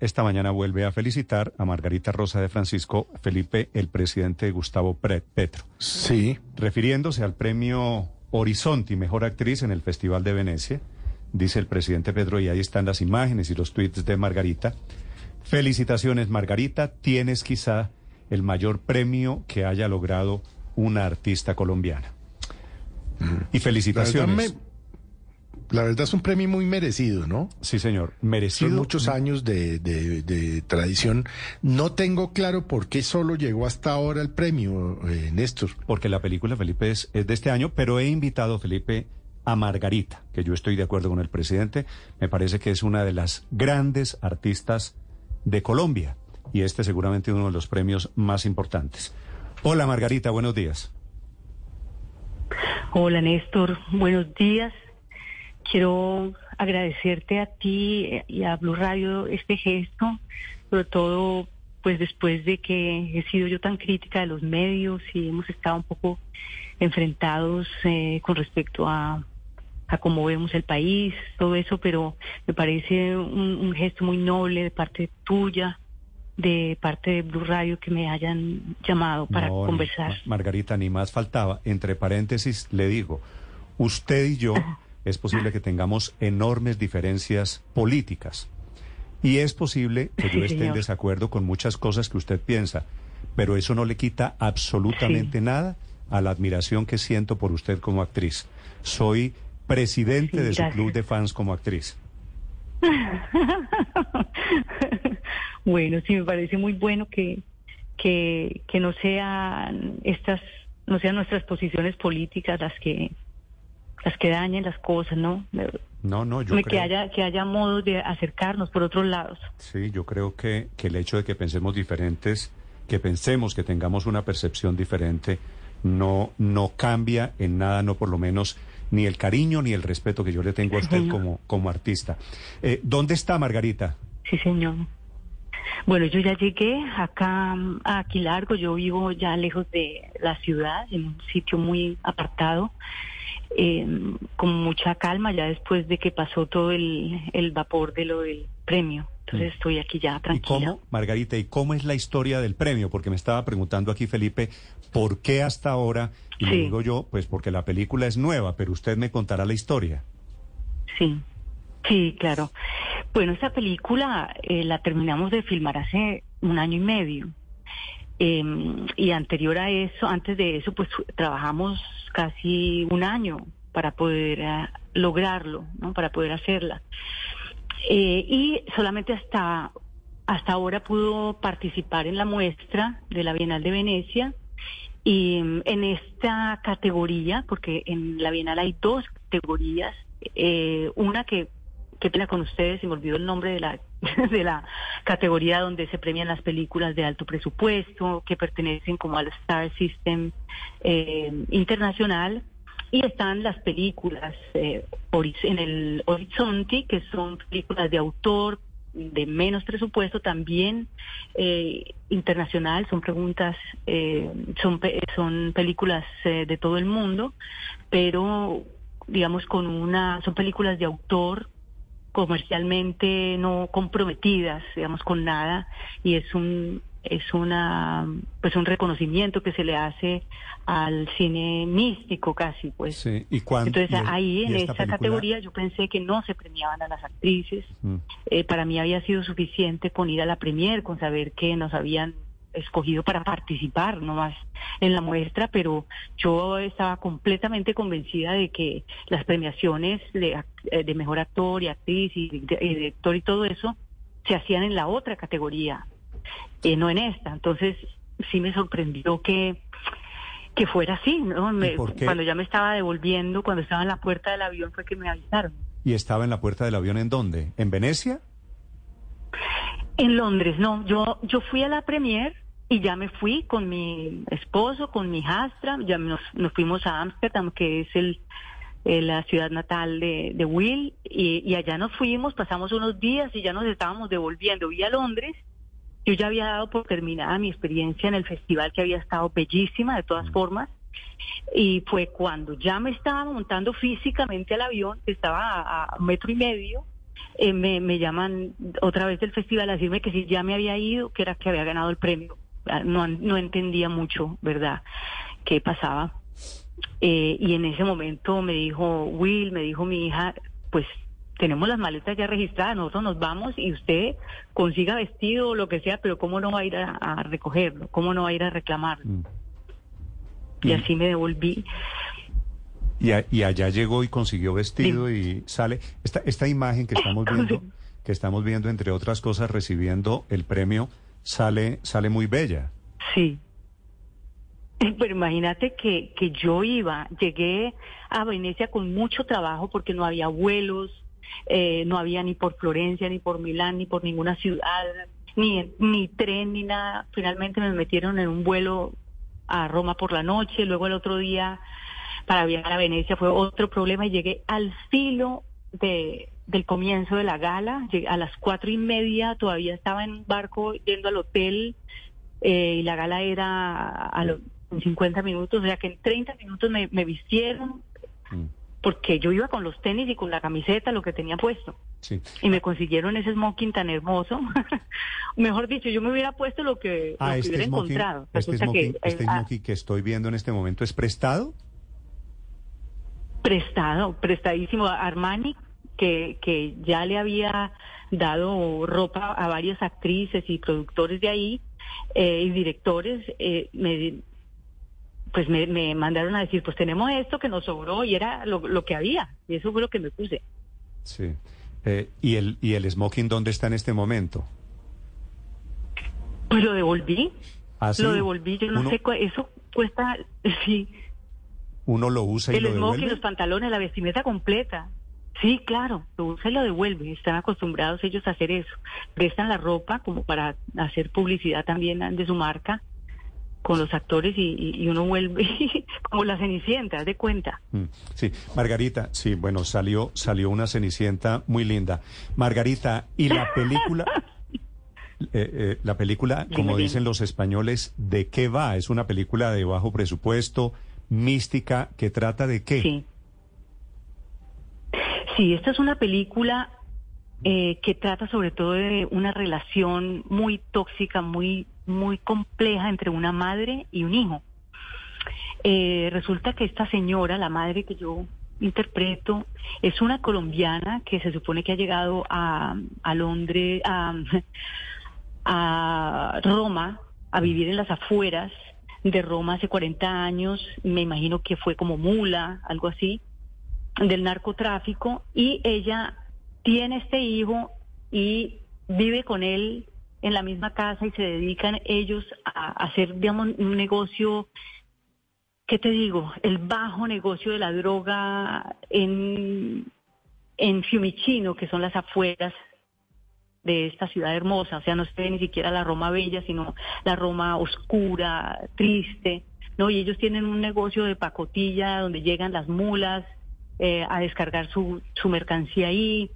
Esta mañana vuelve a felicitar a Margarita Rosa de Francisco Felipe, el presidente Gustavo Petro. Sí. Refiriéndose al premio Horizonte Mejor Actriz en el Festival de Venecia, dice el presidente Pedro, y ahí están las imágenes y los tweets de Margarita. Felicitaciones, Margarita, tienes quizá el mayor premio que haya logrado una artista colombiana. Y felicitaciones la verdad es un premio muy merecido, ¿no? Sí, señor, merecido. Son muchos años de, tradición. No tengo claro por qué solo llegó hasta ahora el premio, eh, Néstor. Porque la película, Felipe, es, de este año, pero he invitado, Felipe, a Margarita, que yo estoy de acuerdo con el presidente. Me parece que es una de las grandes artistas de Colombia. Y este seguramente uno de los premios más importantes. Hola, Margarita, buenos días. Hola, Néstor, buenos días. Quiero agradecerte a ti y a Blue Radio este gesto, sobre todo pues después de que he sido yo tan crítica de los medios y hemos estado un poco enfrentados eh, con respecto a, cómo vemos el país, todo eso, pero me parece un, gesto muy noble de parte tuya, de parte de Blue Radio que me hayan llamado para conversar. Margarita, ni más faltaba. Entre paréntesis, le digo, usted y yo es posible que tengamos enormes diferencias políticas. Y es posible que yo esté en desacuerdo con muchas cosas que usted piensa, pero eso no le quita absolutamente nada a la admiración que siento por usted como actriz. Soy presidente de su club de fans como actriz. bueno, sí, me parece muy bueno que, que, que no sean estas, no sean nuestras posiciones políticas las que las que dañen las cosas, ¿no? No, no, yo que creo... haya que haya modos de acercarnos por otros lados. Sí, yo creo que, que el hecho de que pensemos diferentes, que pensemos que tengamos una percepción diferente, no no cambia en nada, no por lo menos ni el cariño ni el respeto que yo le tengo a usted como como artista. Eh, ¿Dónde está Margarita? Sí, señor. Bueno, yo ya llegué acá a Aquilargo, yo vivo ya lejos de la ciudad, en un sitio muy apartado eh, con mucha calma ya después de que pasó todo el, el vapor de lo del premio. Entonces mm. estoy aquí ya tranquila. ¿Y cómo, Margarita, y cómo es la historia del premio? Porque me estaba preguntando aquí Felipe, ¿por qué hasta ahora? Y le digo yo, pues porque la película es nueva, pero usted me contará la historia. Sí, sí, claro. Bueno, esta película eh, la terminamos de filmar hace un año y medio. Em, y anterior a eso, antes de eso, pues trabajamos casi un año para poder eh, lograrlo, ¿no? Para poder hacerla. Eh, y solamente hasta, hasta ahora pudo participar en la muestra de la Bienal de Venecia. Y em, en esta categoría, porque en la Bienal hay dos categorías, eh, una que qué pena con ustedes, se me olvidó el nombre de la, de la categoría donde se premian las películas de alto presupuesto, que pertenecen como al Star System eh, internacional. Y están las películas eh, en el Horizonte, que son películas de autor, de menos presupuesto, también eh, internacional, son preguntas, son, son películas de todo el mundo, pero digamos con una, son películas de autor comercialmente no comprometidas, digamos, con nada, y es un es una pues un reconocimiento que se le hace al cine místico casi pues sí. ¿Y entonces ahí en esta, categoría yo pensé que no se premiaban a las actrices mm. eh, para mí había sido suficiente con ir a la premier con saber que nos habían escogido para participar nomás en la muestra, pero yo estaba completamente convencida de que las premiaciones de, eh, mejor actor y actriz y, director y todo eso se hacían en la otra categoría, eh, no en esta. Entonces sí me sorprendió que que fuera así, ¿no? cuando ya me estaba devolviendo, cuando estaba en la puerta del avión fue que me avisaron. ¿Y estaba en la puerta del avión en dónde? ¿En Venecia? En Londres, no. Yo, yo fui a la premier y ya me fui con mi esposo, con mi hijastra, ya nos, fuimos a Ámsterdam, que es el, eh, la ciudad natal de, de Will, y, y, allá nos fuimos, pasamos unos días y ya nos estábamos devolviendo. Vi a Londres, yo ya había dado por terminada mi experiencia en el festival, que había estado bellísima de todas formas, y fue cuando ya me estaba montando físicamente al avión, que estaba a, metro y medio, eh, me, me llaman otra vez del festival a decirme que si ya me había ido, que era que había ganado el premio. No, no entendía mucho, ¿verdad?, qué pasaba. Eh, y en ese momento me dijo Will, me dijo mi hija, pues tenemos las maletas ya registradas, nosotros nos vamos y usted consiga vestido o lo que sea, pero ¿cómo no va a ir a, a recogerlo? ¿Cómo no va a ir a reclamarlo? Mm. Y Y- así me devolví. Y, a- y allá llegó y consiguió vestido y sale. Esta, esta imagen que estamos viendo, que estamos viendo, entre otras cosas, recibiendo el premio, sale, sale muy bella. Sí. Pero imagínate que, que yo iba, llegué a Venecia con mucho trabajo porque no había vuelos, eh, no había ni por Florencia, ni por Milán, ni por ninguna ciudad, ni, ni tren, ni nada. Finalmente me metieron en un vuelo a Roma por la noche, luego el otro día para viajar a Venecia fue otro problema y llegué al filo de, del comienzo de la gala, a las cuatro y media, todavía estaba en un barco yendo al hotel eh, y la gala era a los 50 minutos, o sea que en 30 minutos me, me vistieron Mm, porque yo iba con los tenis y con la camiseta, lo que tenía puesto. Sí. Y me consiguieron ese smoking tan hermoso. Mejor dicho, yo me hubiera puesto lo que, lo Ah, que este hubiera smoking, encontrado. este smoking, que, este ah, smoking que estoy viendo en este momento es prestado. Prestado, prestadísimo. Armani, que, que ya le había dado ropa a varias actrices y productores de ahí eh, y directores, eh, me, pues me, me mandaron a decir, pues tenemos esto que nos sobró y era lo, lo que había. Y eso fue lo que me puse. Sí. Eh, ¿y, el, ¿Y el smoking dónde está en este momento? Pues lo devolví. Ah, sí. Lo devolví, yo no Uno- sé, eso cuesta, sí, Uno lo usa y el lo smoking, devuelve. los pantalones, la vestimenta completa. Sí, claro, lo usa y lo devuelve. Están acostumbrados ellos a hacer eso. Prestan la ropa como para hacer publicidad también de su marca con los actores y, y- uno vuelve como la cenicienta, de cuenta. Mm, Sí, Margarita, sí, bueno, salió, salió una cenicienta muy linda. Margarita, ¿y la película? eh, eh, la película, como dime. dicen los españoles, ¿de qué va? ¿Es una película de bajo presupuesto, mística, que trata de qué? Sí. Sí, esta es una película eh, que trata sobre todo de una relación muy tóxica, muy, muy compleja entre una madre y un hijo. Eh, resulta que esta señora, la madre que yo interpreto, es una colombiana que se supone que ha llegado a, a Londres, a, a Roma, a vivir en las afueras de Roma hace 40 años, me imagino que fue como mula, algo así, del narcotráfico, y ella tiene este hijo y vive con él en la misma casa y se dedican ellos a hacer, digamos, un negocio, ¿qué te digo? El bajo negocio de la droga en, en Fiumicino, que son las afueras de esta ciudad hermosa, o sea, no se ve ni siquiera la Roma bella, sino la Roma oscura, triste, ¿no? Y ellos tienen un negocio de pacotilla donde llegan las mulas eh, a descargar su, su mercancía ahí.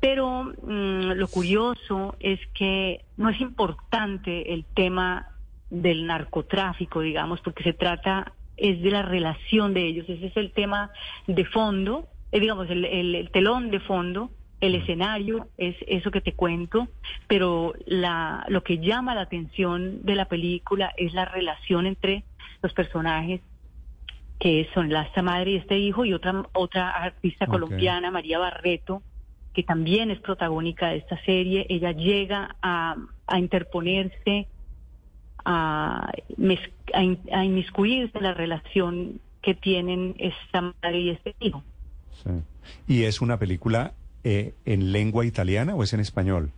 Pero mm, lo curioso es que no es importante el tema del narcotráfico, digamos, porque se trata es de la relación de ellos. Ese es el tema de fondo, eh, digamos, el, el- el telón de fondo, el escenario es eso que te cuento, pero la, lo que llama la atención de la película es la relación entre los personajes que son la esta madre y este hijo y otra otra artista colombiana María Barreto que también es protagónica de esta serie ella llega a, a interponerse a, a, in- a inmiscuirse en la relación que tienen esta madre y este hijo Sí. ¿Y es una película eh, en lengua italiana o es en español?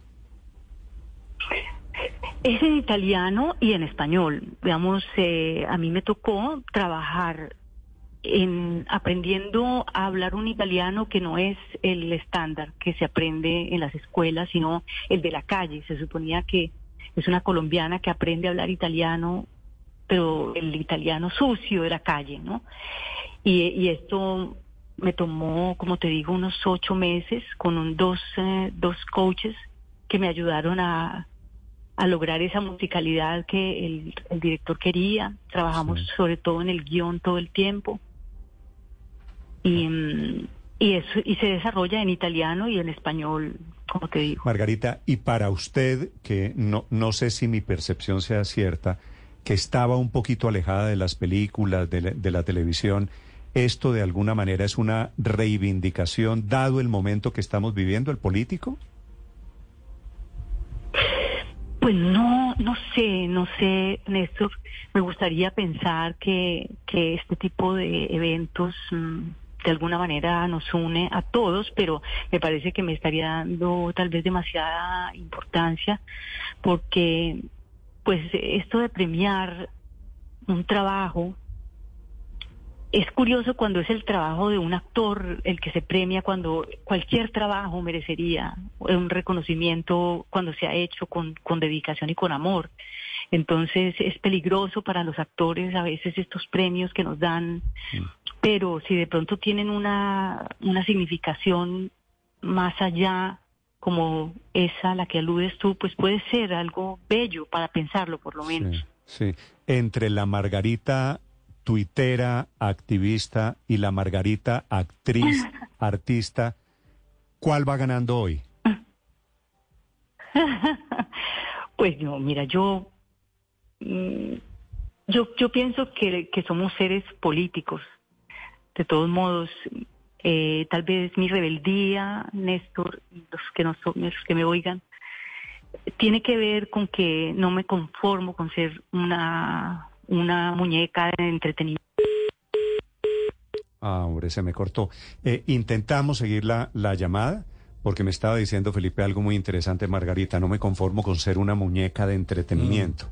Es en italiano y en español. Digamos, eh, a mí me tocó trabajar en aprendiendo a hablar un italiano que no es el estándar que se aprende en las escuelas, sino el de la calle. Se suponía que es una colombiana que aprende a hablar italiano, pero el italiano sucio de la calle, ¿no? Y, y esto me tomó, como te digo, unos ocho meses con un, dos, eh, dos coaches que me ayudaron a, a lograr esa musicalidad que el, el director quería. Trabajamos Sí. sobre todo en el guion todo el tiempo. Y, y eso y se desarrolla en italiano y en español, como te digo. Margarita, y para usted, que no, no sé si mi percepción sea cierta, que estaba un poquito alejada de las películas, de la, de la televisión, ¿esto de alguna manera es una reivindicación dado el momento que estamos viviendo el político? Pues no, no sé, no sé, Néstor. Me gustaría pensar que, que este tipo de eventos mm, de alguna manera nos une a todos, pero me parece que me estaría dando tal vez demasiada importancia porque pues esto de premiar un trabajo es curioso cuando es el trabajo de un actor el que se premia cuando cualquier trabajo merecería un reconocimiento cuando se ha hecho con, con dedicación y con amor. Entonces es peligroso para los actores a veces estos premios que nos dan, pero si de pronto tienen una, una significación más allá como esa a la que aludes tú, pues puede ser algo bello para pensarlo por lo menos. Sí, sí. entre la Margarita tuitera, activista y la Margarita actriz, artista, ¿cuál va ganando hoy? pues no, mira, yo mm, yo yo pienso que, que somos seres políticos. De todos modos, eh, tal vez mi rebeldía, Néstor, los que, no son, los que me oigan, tiene que ver con que no me conformo con ser una, una muñeca de entretenimiento. Ah, hombre, se me cortó. Eh, intentamos seguir la, la llamada porque me estaba diciendo Felipe algo muy interesante, Margarita. No me conformo con ser una muñeca de entretenimiento.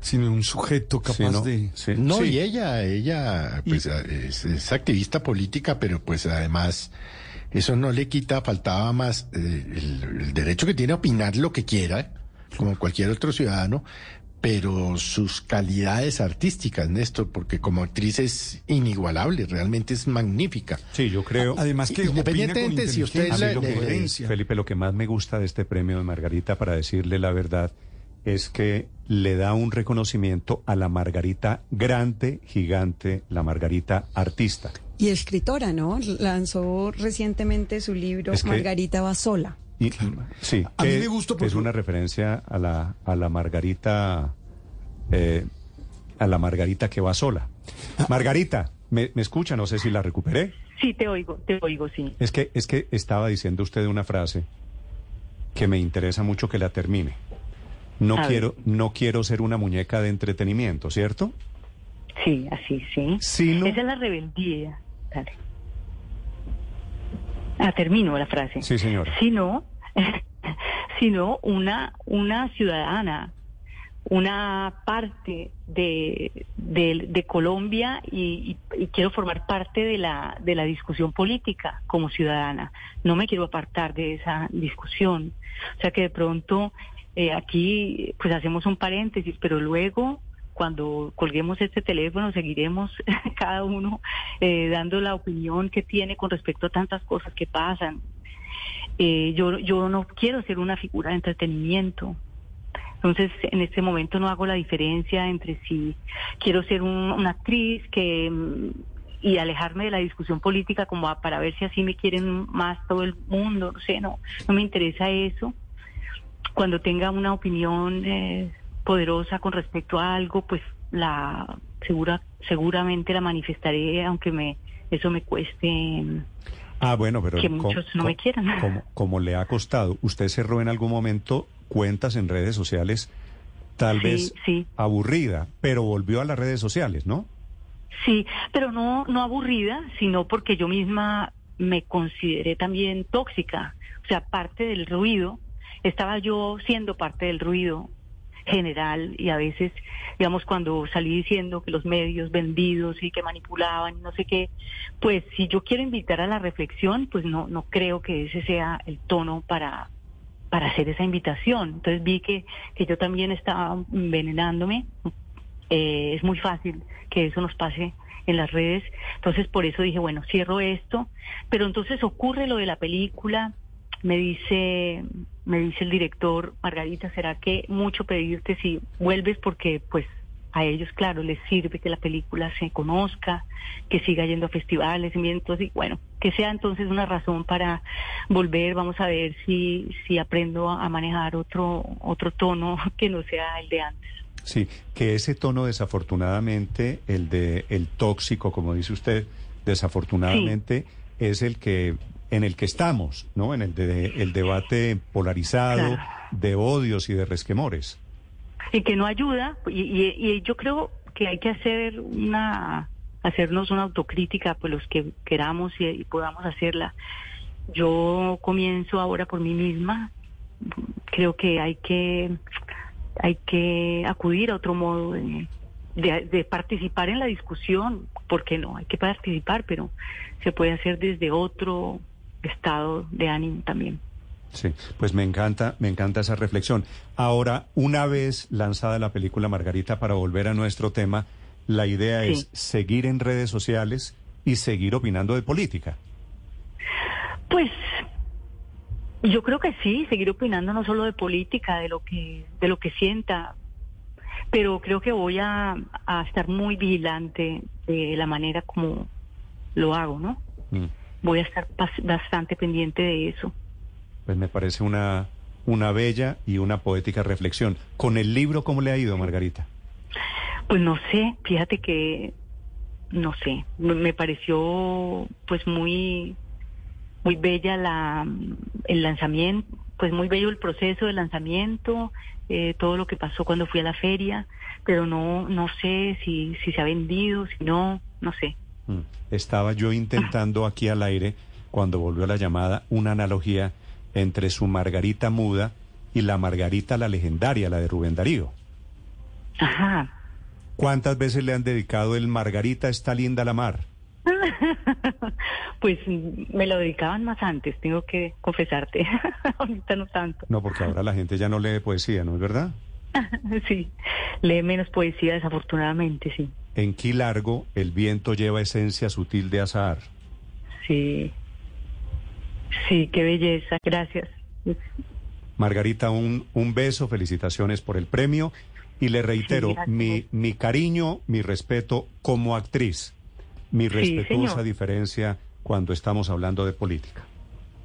Sino un sujeto capaz Sí, ¿no? de... Sí. No, Sí. y ella, ella pues, es, es activista política, pero pues además eso no le quita, faltaba más eh, el, el derecho que tiene a opinar lo que quiera, como cualquier otro ciudadano, pero sus calidades artísticas, Néstor, porque como actriz es inigualable, realmente es magnífica. Sí, yo creo. Además que Independientemente si usted es la- lo que- coherencia. Felipe, lo que más me gusta de este premio de Margarita, para decirle la verdad, es que le da un reconocimiento a la Margarita grande, gigante, la Margarita artista. Y escritora, ¿no? Lanzó recientemente su libro Es que- Margarita va sola. Y, sí, A mí me gustó es porque- una referencia a la, a la Margarita, eh, a la Margarita que va sola. Margarita, ¿me, me escucha? No sé si la recuperé. Sí, te oigo, te oigo, sí. Es que, es que estaba diciendo usted una frase que me interesa mucho que la termine. No A ver. quiero, no quiero ser una muñeca de entretenimiento, ¿cierto? Sí, así, sí. Sino, Esa es la rebeldía. Dale. Ah, termino la frase. sí, señora. Sino, sino una, una ciudadana, una parte de, de, de Colombia y, y- y quiero formar parte de la, de la discusión política como ciudadana. No me quiero apartar de esa discusión. O sea que de pronto eh, aquí pues hacemos un paréntesis, pero luego cuando colguemos este teléfono seguiremos cada uno eh, dando la opinión que tiene con respecto a tantas cosas que pasan. Eh, yo, yo no quiero ser una figura de entretenimiento. Entonces, en este momento no hago la diferencia entre si quiero ser un- una actriz que mm, y alejarme de la discusión política como para ver si así me quieren más todo el mundo, no sé, no, no me interesa eso. Cuando tenga una opinión eh, poderosa con respecto a algo, pues la segura, seguramente la manifestaré, aunque me eso me cueste. Ah, bueno, pero que muchos no me quieran. Como, como le ha costado, usted cerró en algún momento cuentas en redes sociales, tal Sí, vez sí. aburrida, pero volvió a las redes sociales, ¿no? Sí, pero no, no aburrida, sino porque yo misma me consideré también tóxica. O sea, parte del ruido, estaba yo siendo parte del ruido general y a veces, digamos, cuando salí diciendo que los medios vendidos y que manipulaban y no sé qué, pues si yo quiero invitar a la reflexión, pues no, no creo que ese sea el tono para, para hacer esa invitación. Entonces vi que, que yo también estaba envenenándome. Eh, es muy fácil que eso nos pase en las redes. Entonces por eso dije, bueno, cierro esto. Pero entonces ocurre lo de la película. Me dice, me dice el director, Margarita, ¿será que mucho pedirte si vuelves? Porque pues a ellos, claro, les sirve que la película se conozca, que siga yendo a festivales, y bueno, que sea entonces una razón para volver. Vamos a ver si si aprendo a manejar otro otro tono que no sea el de antes. Sí, que ese tono desafortunadamente, el de el tóxico, como dice usted, desafortunadamente es el que en el que estamos, ¿no? En el de el debate polarizado de odios y de resquemores. Y que no ayuda y, y, yo creo que hay que hacer una hacernos una autocrítica, pues los que queramos y podamos hacerla. Yo comienzo ahora por mí misma. Creo que hay que hay que acudir a otro modo de, de, participar en la discusión, porque no, hay que participar, pero se puede hacer desde otro estado de ánimo también. Sí, pues me encanta, me encanta esa reflexión. Ahora, una vez lanzada la película Margarita, para volver a nuestro tema, la idea es seguir en redes sociales y seguir opinando de política. Pues yo creo que sí, seguir opinando no solo de política, de lo que, de lo que sienta, pero creo que voy a, estar muy vigilante de la manera como lo hago, ¿no? Mm. Voy a estar bastante pendiente de eso. Pues me parece una, una bella y una poética reflexión. ¿Con el libro cómo le ha ido, Margarita? Pues no sé, fíjate que, no sé, me pareció pues muy muy bella la, el lanzamiento, pues muy bello el proceso de lanzamiento, eh, todo lo que pasó cuando fui a la feria, pero no, no sé si, si se ha vendido, si no, no sé. Mm. Estaba yo intentando aquí al aire, cuando volvió la llamada, una analogía entre su Margarita muda y la Margarita la legendaria, la de Rubén Darío. Ajá. ¿Cuántas veces le han dedicado el Margarita está linda la mar? pues me lo dedicaban más antes, tengo que confesarte. Ahorita no tanto. No, porque ahora la gente ya no lee poesía, ¿no es verdad? sí, lee menos poesía desafortunadamente, sí. En Qué largo el viento lleva esencia sutil de azar. Sí. Sí, qué belleza, gracias. Margarita, un, un beso, felicitaciones por el premio y le reitero mi, mi cariño, mi respeto como actriz mi respetuosa diferencia cuando estamos hablando de política.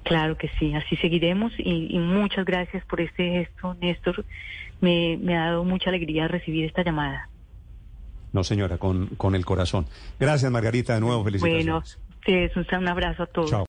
Claro que sí, así seguiremos y, muchas gracias por este gesto, Néstor. Me, ha dado mucha alegría recibir esta llamada. No, señora, con, con el corazón. Gracias, Margarita, de nuevo, felicitaciones. Bueno, un abrazo a todos. Chao.